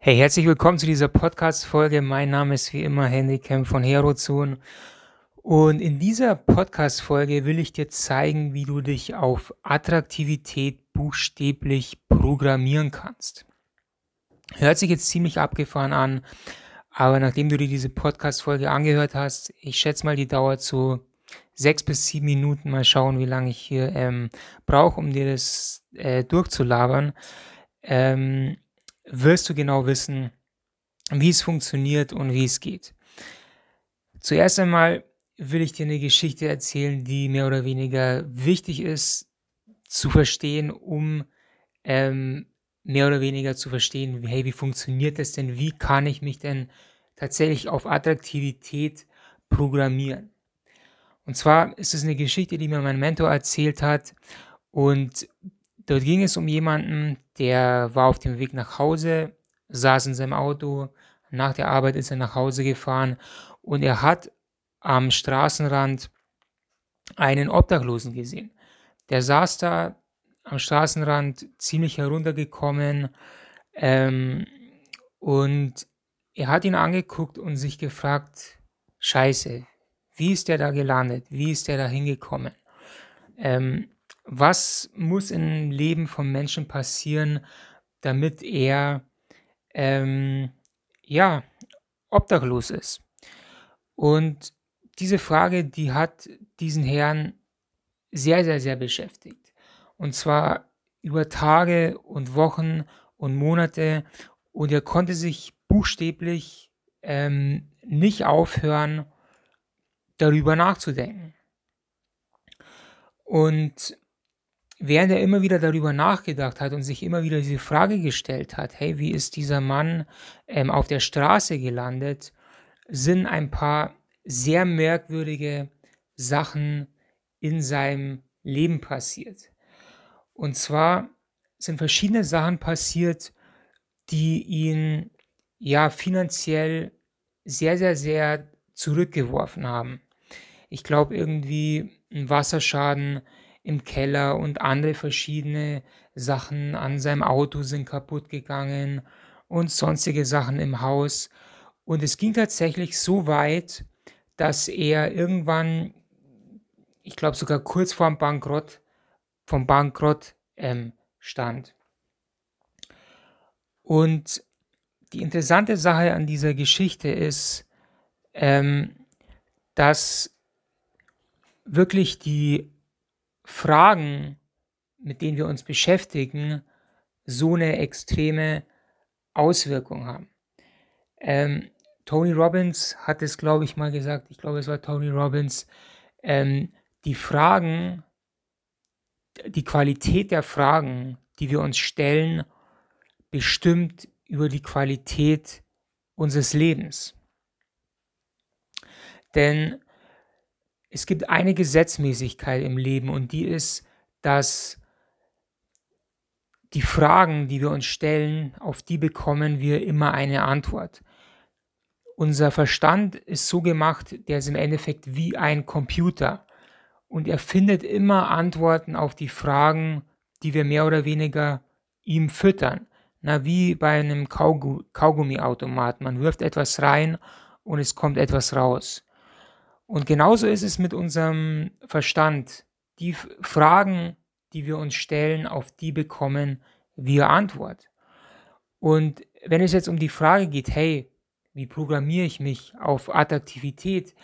Hey, herzlich willkommen zu dieser Podcast-Folge. Mein Name ist wie immer Henry Kemp von Herozone. Und in dieser Podcast-Folge will ich dir zeigen, wie du dich auf Attraktivität buchstäblich programmieren kannst. Hört sich jetzt ziemlich abgefahren an, aber nachdem du dir diese Podcast-Folge angehört hast, ich schätze mal, die dauert so sechs bis sieben Minuten. Mal schauen, wie lange ich hier ähm, brauche, um dir das äh, durchzulabern. Ähm, wirst du genau wissen, wie es funktioniert und wie es geht. Zuerst einmal will ich dir eine Geschichte erzählen, die mehr oder weniger wichtig ist zu verstehen, um ähm, mehr oder weniger zu verstehen, hey, wie funktioniert das denn? Wie kann ich mich denn tatsächlich auf Attraktivität programmieren? Und zwar ist es eine Geschichte, die mir mein Mentor erzählt hat und Dort ging es um jemanden, der war auf dem Weg nach Hause, saß in seinem Auto, nach der Arbeit ist er nach Hause gefahren und er hat am Straßenrand einen Obdachlosen gesehen. Der saß da am Straßenrand ziemlich heruntergekommen ähm, und er hat ihn angeguckt und sich gefragt, scheiße, wie ist der da gelandet? Wie ist der da hingekommen? Ähm, was muss im Leben vom Menschen passieren, damit er ähm, ja obdachlos ist? Und diese Frage, die hat diesen Herrn sehr, sehr, sehr beschäftigt. Und zwar über Tage und Wochen und Monate. Und er konnte sich buchstäblich ähm, nicht aufhören, darüber nachzudenken. Und während er immer wieder darüber nachgedacht hat und sich immer wieder diese Frage gestellt hat, hey, wie ist dieser Mann ähm, auf der Straße gelandet, sind ein paar sehr merkwürdige Sachen in seinem Leben passiert. Und zwar sind verschiedene Sachen passiert, die ihn ja finanziell sehr, sehr, sehr zurückgeworfen haben. Ich glaube irgendwie ein Wasserschaden, im Keller und andere verschiedene Sachen an seinem Auto sind kaputt gegangen und sonstige Sachen im Haus. Und es ging tatsächlich so weit, dass er irgendwann, ich glaube sogar kurz vorm Bankrott, vom Bankrott ähm, stand. Und die interessante Sache an dieser Geschichte ist, ähm, dass wirklich die Fragen, mit denen wir uns beschäftigen, so eine extreme Auswirkung haben. Ähm, Tony Robbins hat es, glaube ich, mal gesagt, ich glaube, es war Tony Robbins, ähm, die Fragen, die Qualität der Fragen, die wir uns stellen, bestimmt über die Qualität unseres Lebens. Denn es gibt eine Gesetzmäßigkeit im Leben und die ist, dass die Fragen, die wir uns stellen, auf die bekommen wir immer eine Antwort. Unser Verstand ist so gemacht, der ist im Endeffekt wie ein Computer und er findet immer Antworten auf die Fragen, die wir mehr oder weniger ihm füttern. Na, wie bei einem Kaugummiautomat. Man wirft etwas rein und es kommt etwas raus. Und genauso ist es mit unserem Verstand. Die Fragen, die wir uns stellen, auf die bekommen wir Antwort. Und wenn es jetzt um die Frage geht, hey, wie programmiere ich mich auf Attraktivität,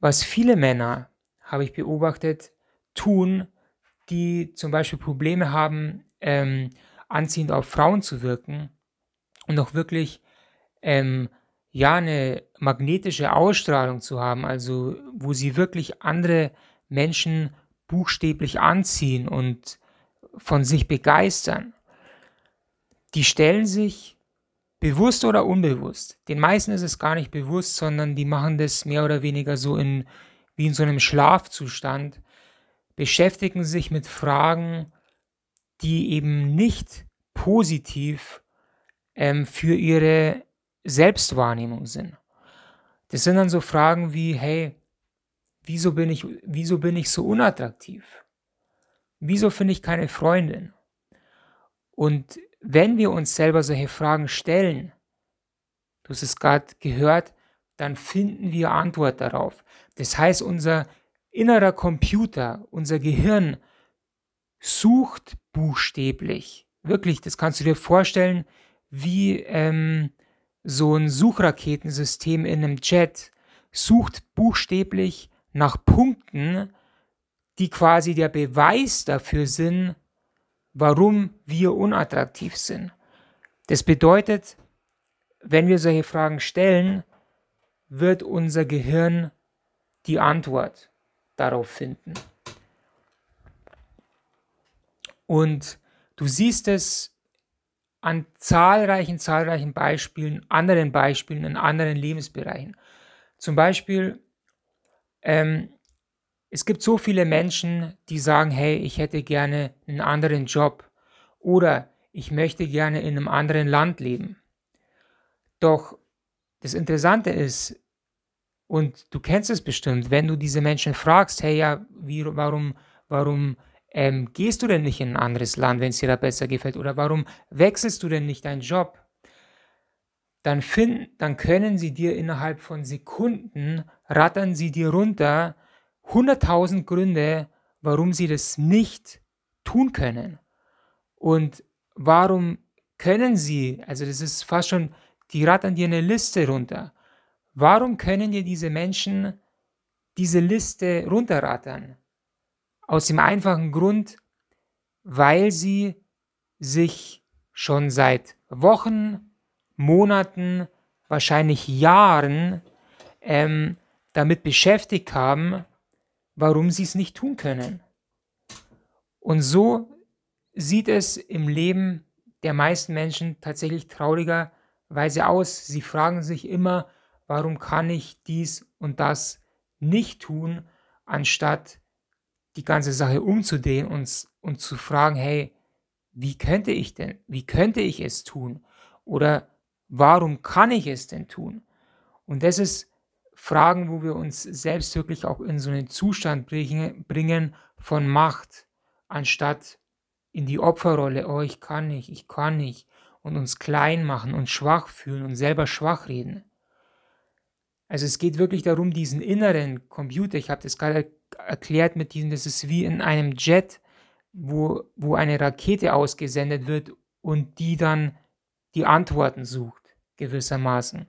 was viele Männer, habe ich beobachtet, tun, die zum Beispiel Probleme haben, ähm, anziehend auf Frauen zu wirken und auch wirklich ähm, ja, eine magnetische Ausstrahlung zu haben, also wo sie wirklich andere Menschen buchstäblich anziehen und von sich begeistern. Die stellen sich bewusst oder unbewusst. Den meisten ist es gar nicht bewusst, sondern die machen das mehr oder weniger so in, wie in so einem Schlafzustand, beschäftigen sich mit Fragen, die eben nicht positiv ähm, für ihre Selbstwahrnehmung sind. Das sind dann so Fragen wie, hey, wieso bin ich, wieso bin ich so unattraktiv? Wieso finde ich keine Freundin? Und wenn wir uns selber solche Fragen stellen, du hast es gerade gehört, dann finden wir Antwort darauf. Das heißt, unser innerer Computer, unser Gehirn sucht buchstäblich. Wirklich, das kannst du dir vorstellen, wie ähm, so ein Suchraketensystem in einem Jet sucht buchstäblich nach Punkten, die quasi der Beweis dafür sind, warum wir unattraktiv sind. Das bedeutet, wenn wir solche Fragen stellen, wird unser Gehirn die Antwort darauf finden. Und du siehst es an zahlreichen, zahlreichen Beispielen, anderen Beispielen in anderen Lebensbereichen. Zum Beispiel, ähm, es gibt so viele Menschen, die sagen, hey, ich hätte gerne einen anderen Job oder ich möchte gerne in einem anderen Land leben. Doch das Interessante ist, und du kennst es bestimmt, wenn du diese Menschen fragst, hey, ja, wie, warum, warum ähm, gehst du denn nicht in ein anderes Land, wenn es dir da besser gefällt? Oder warum wechselst du denn nicht deinen Job? Dann, find, dann können sie dir innerhalb von Sekunden, rattern sie dir runter, 100.000 Gründe, warum sie das nicht tun können. Und warum können sie, also das ist fast schon, die rattern dir eine Liste runter. Warum können dir diese Menschen diese Liste runterrattern? Aus dem einfachen Grund, weil sie sich schon seit Wochen, Monaten, wahrscheinlich Jahren ähm, damit beschäftigt haben, warum sie es nicht tun können. Und so sieht es im Leben der meisten Menschen tatsächlich traurigerweise aus. Sie fragen sich immer, warum kann ich dies und das nicht tun, anstatt die ganze Sache umzudrehen und, und zu fragen, hey, wie könnte ich denn, wie könnte ich es tun? Oder warum kann ich es denn tun? Und das ist Fragen, wo wir uns selbst wirklich auch in so einen Zustand bringen von Macht, anstatt in die Opferrolle, oh, ich kann nicht, ich kann nicht, und uns klein machen und schwach fühlen und selber schwach reden. Also es geht wirklich darum, diesen inneren Computer, ich habe das gerade erklärt mit diesem, das ist wie in einem Jet, wo, wo eine Rakete ausgesendet wird und die dann die Antworten sucht, gewissermaßen.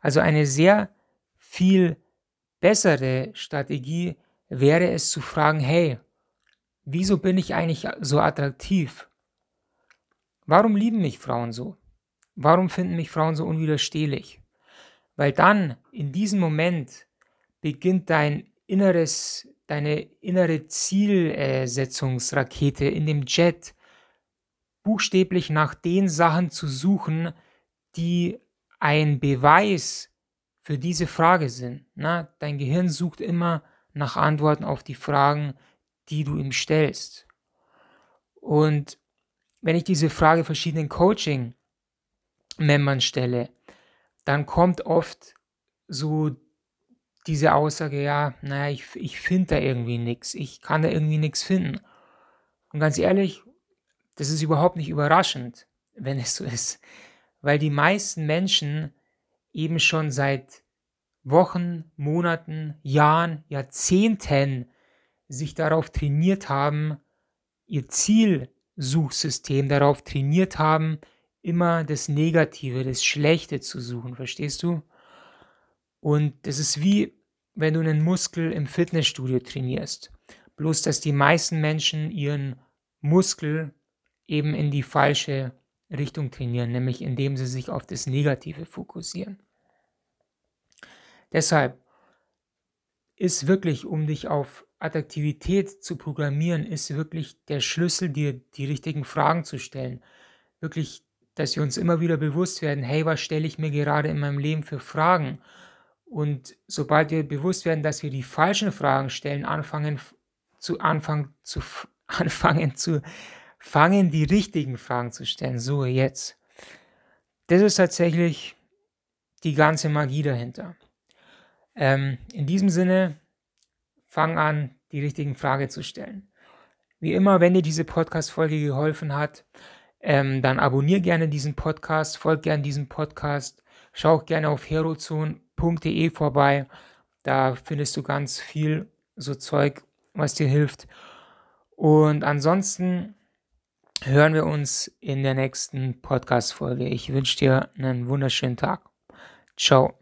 Also eine sehr viel bessere Strategie wäre es zu fragen, hey, wieso bin ich eigentlich so attraktiv? Warum lieben mich Frauen so? Warum finden mich Frauen so unwiderstehlich? Weil dann, in diesem Moment, beginnt dein inneres, deine innere Zielsetzungsrakete in dem Jet buchstäblich nach den Sachen zu suchen, die ein Beweis für diese Frage sind. Na, dein Gehirn sucht immer nach Antworten auf die Fragen, die du ihm stellst. Und wenn ich diese Frage verschiedenen Coaching-Membern stelle, dann kommt oft so diese Aussage, ja, naja, ich, ich finde da irgendwie nichts, ich kann da irgendwie nichts finden. Und ganz ehrlich, das ist überhaupt nicht überraschend, wenn es so ist, weil die meisten Menschen eben schon seit Wochen, Monaten, Jahren, Jahrzehnten sich darauf trainiert haben, ihr Zielsuchsystem darauf trainiert haben, immer das Negative, das Schlechte zu suchen, verstehst du? Und das ist wie, wenn du einen Muskel im Fitnessstudio trainierst. Bloß, dass die meisten Menschen ihren Muskel eben in die falsche Richtung trainieren, nämlich indem sie sich auf das Negative fokussieren. Deshalb ist wirklich, um dich auf Attraktivität zu programmieren, ist wirklich der Schlüssel, dir die richtigen Fragen zu stellen. Wirklich dass wir uns immer wieder bewusst werden, hey, was stelle ich mir gerade in meinem Leben für Fragen? Und sobald wir bewusst werden, dass wir die falschen Fragen stellen, anfangen zu anfangen zu anfangen zu fangen, die richtigen Fragen zu stellen. So jetzt. Das ist tatsächlich die ganze Magie dahinter. Ähm, in diesem Sinne, fang an, die richtigen Fragen zu stellen. Wie immer, wenn dir diese Podcast-Folge geholfen hat, ähm, dann abonniere gerne diesen Podcast, folg gerne diesem Podcast, schau auch gerne auf herozone.de vorbei. Da findest du ganz viel so Zeug, was dir hilft. Und ansonsten hören wir uns in der nächsten Podcast-Folge. Ich wünsche dir einen wunderschönen Tag. Ciao.